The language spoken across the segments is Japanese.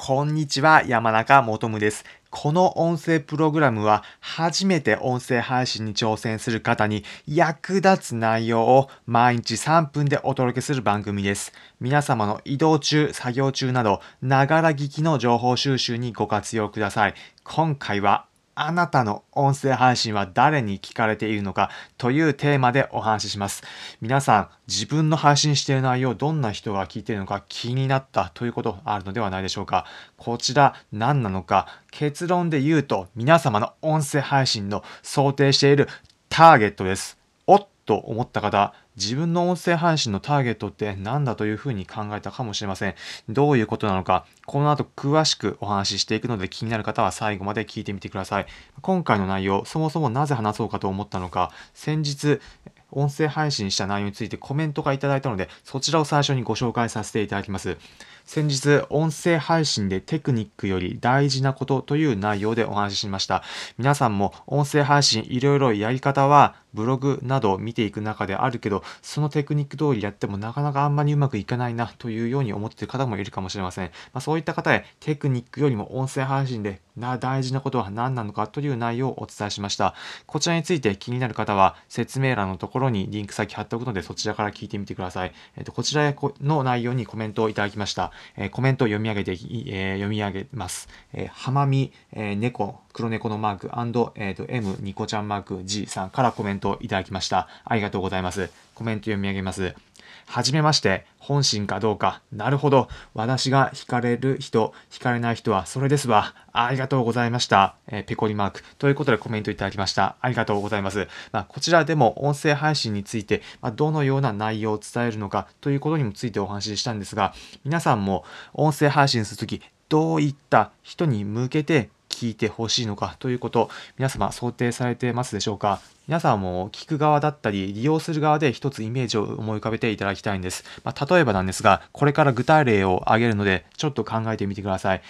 こんにちは、山中もとむです。この音声プログラムは初めて音声配信に挑戦する方に役立つ内容を毎日3分でお届けする番組です。皆様の移動中、作業中など、ながら聞きの情報収集にご活用ください。今回はあなたの音声配信は誰に聞かれているのかというテーマでお話しします。皆さん、自分の配信している内容、どんな人が聞いているのか気になったということあるのではないでしょうか。こちら何なのか、結論で言うと皆様の音声配信の想定しているターゲットです。おっと思った方、自分の音声配信のターゲットって何だというふうに考えたかもしれません。どういうことなのか、この後詳しくお話ししていくので気になる方は最後まで聞いてみてください。今回の内容、そもそもなぜ話そうかと思ったのか、先日、音声配信した内容についてコメントがいただいたので、そちらを最初にご紹介させていただきます。先日、音声配信でテクニックより大事なことという内容でお話ししました。皆さんも音声配信いろいろやり方はブログなどを見ていく中であるけど、そのテクニック通りやってもなかなかあんまりうまくいかないなというように思っている方もいるかもしれません。まあ、そういった方へテクニックよりも音声配信でな大事なことは何なのかという内容をお伝えしました。こちらについて気になる方は説明欄のところにリンク先貼っておくのでそちらから聞いてみてください。えっと、こちらの内容にコメントをいただきました。えー、コメントを読み上げて、えー、読み上げます。えー、浜美、えー、猫、黒猫のマーク、えー、と M ニコちゃんマーク G さんからコメントをいただきました。ありがとうございます。コメント読み上げます。はじめまして、本心かどうか。なるほど。私が惹かれる人、惹かれない人はそれですわ。ありがとうございました。えー、ペコリマーク。ということでコメントいただきました。ありがとうございます。まあ、こちらでも音声配信について、まあ、どのような内容を伝えるのかということにもついてお話ししたんですが、皆さんも音声配信するとき、どういった人に向けて聞いてほしいのかということ、皆様想定されてますでしょうか？皆さんも聞く側だったり、利用する側で一つイメージを思い浮かべていただきたいんです。まあ、例えばなんですが、これから具体例を挙げるので、ちょっと考えてみてください。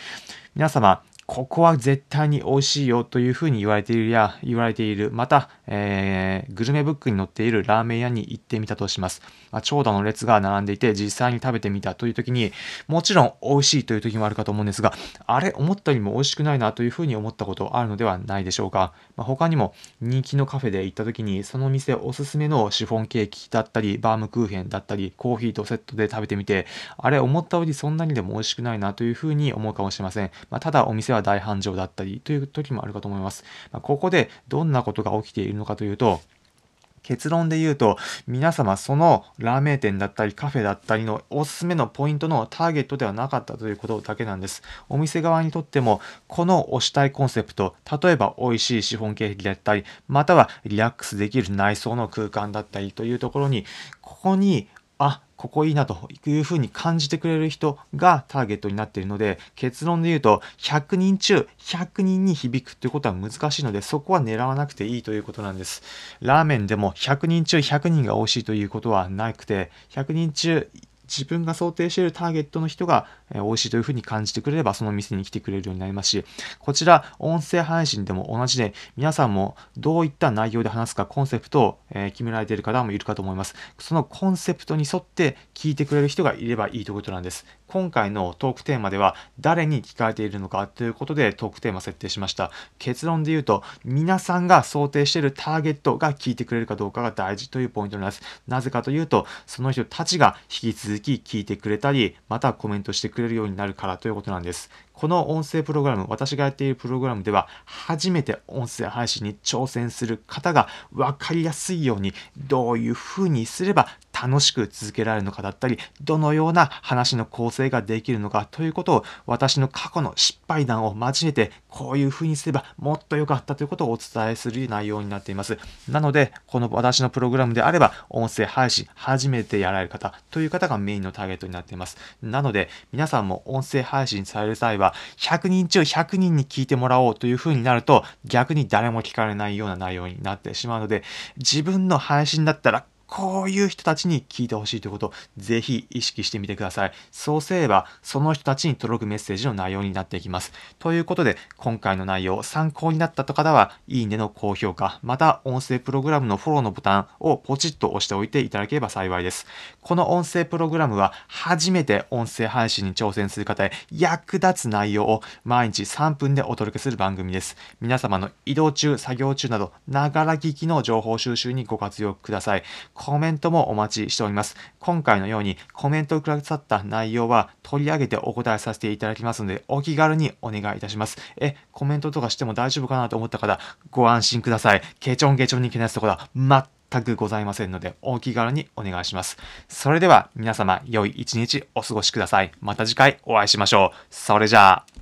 皆様、ここは絶対に美味しいよというふうに言われているや、言われている。また、えー、グルメブックに載っているラーメン屋に行ってみたとします。まあ、長蛇の列が並んでいて、実際に食べてみたという時に、もちろん美味しいという時もあるかと思うんですが、あれ、思ったよりも美味しくないなというふうに思ったことあるのではないでしょうか。まあ、他にも人気のカフェで行った時に、その店おすすめのシフォンケーキだったり、バームクーヘンだったり、コーヒーとセットで食べてみて、あれ、思ったよりそんなにでも美味しくないなというふうに思うかもしれません。まあ、ただお店はは大繁盛だったりという時もあるかと思います。まあ、ここでどんなことが起きているのかというと、結論で言うと、皆様そのラーメン店だったりカフェだったりのおすすめのポイントのターゲットではなかったということだけなんです。お店側にとっても、この推したいコンセプト、例えば美味しいシフォンケーキだったり、またはリラックスできる内装の空間だったりというところに、ここに、ここいいなというふうに感じてくれる人がターゲットになっているので、結論で言うと、100人中100人に響くということは難しいので、そこは狙わなくていいということなんです。ラーメンでも100人中100人が美味しいということはなくて、100人中自分が想定しているターゲットの人が、え美味しいというふうに感じてくれればその店に来てくれるようになりますし、こちら音声配信でも同じで皆さんもどういった内容で話すかコンセプトを、え決められている方もいるかと思います。そのコンセプトに沿って聞いてくれる人がいればいいということなんです。今回のトークテーマでは誰に聞かれているのかということでトークテーマ設定しました。結論で言うと皆さんが想定しているターゲットが聞いてくれるかどうかが大事というポイントになります。なぜかというとその人たちが引き続き聞いてくれたり、またコメントしてくれるようになるからということなんです。この音声プログラム、私がやっているプログラムでは、初めて音声配信に挑戦する方が分かりやすいように、どういうふうにすれば楽しく続けられるのかだったり、どのような話の構成ができるのかということを、私の過去の失敗談を交えて、こういうふうにすればもっと良かったということをお伝えする内容になっています。なので、この私のプログラムであれば、音声配信初めてやられる方という方がメインのターゲットになっています。なので、皆さんも音声配信される際は、100人中100人に聞いてもらおうというふうになると、逆に誰も聞かれないような内容になってしまうので、自分の配信だったらこういう人たちに聞いてほしいということをぜひ意識してみてください。そうすれば、その人たちに届くメッセージの内容になっていきます。ということで、今回の内容、参考になった方は、いいねの高評価、また音声プログラムのフォローのボタンをポチッと押しておいていただければ幸いです。この音声プログラムは、初めて音声配信に挑戦する方へ役立つ内容を毎日3分でお届けする番組です。皆様の移動中、作業中など、ながら聞きの情報収集にご活用ください。コメントもお待ちしております。今回のようにコメントをくださった内容は取り上げてお答えさせていただきますので、お気軽にお願いいたします。え、コメントとかしても大丈夫かなと思った方、ご安心ください。ケチョンケチョンにけなすところは全くございませんので、お気軽にお願いします。それでは皆様、良い一日お過ごしください。また次回お会いしましょう。それじゃあ。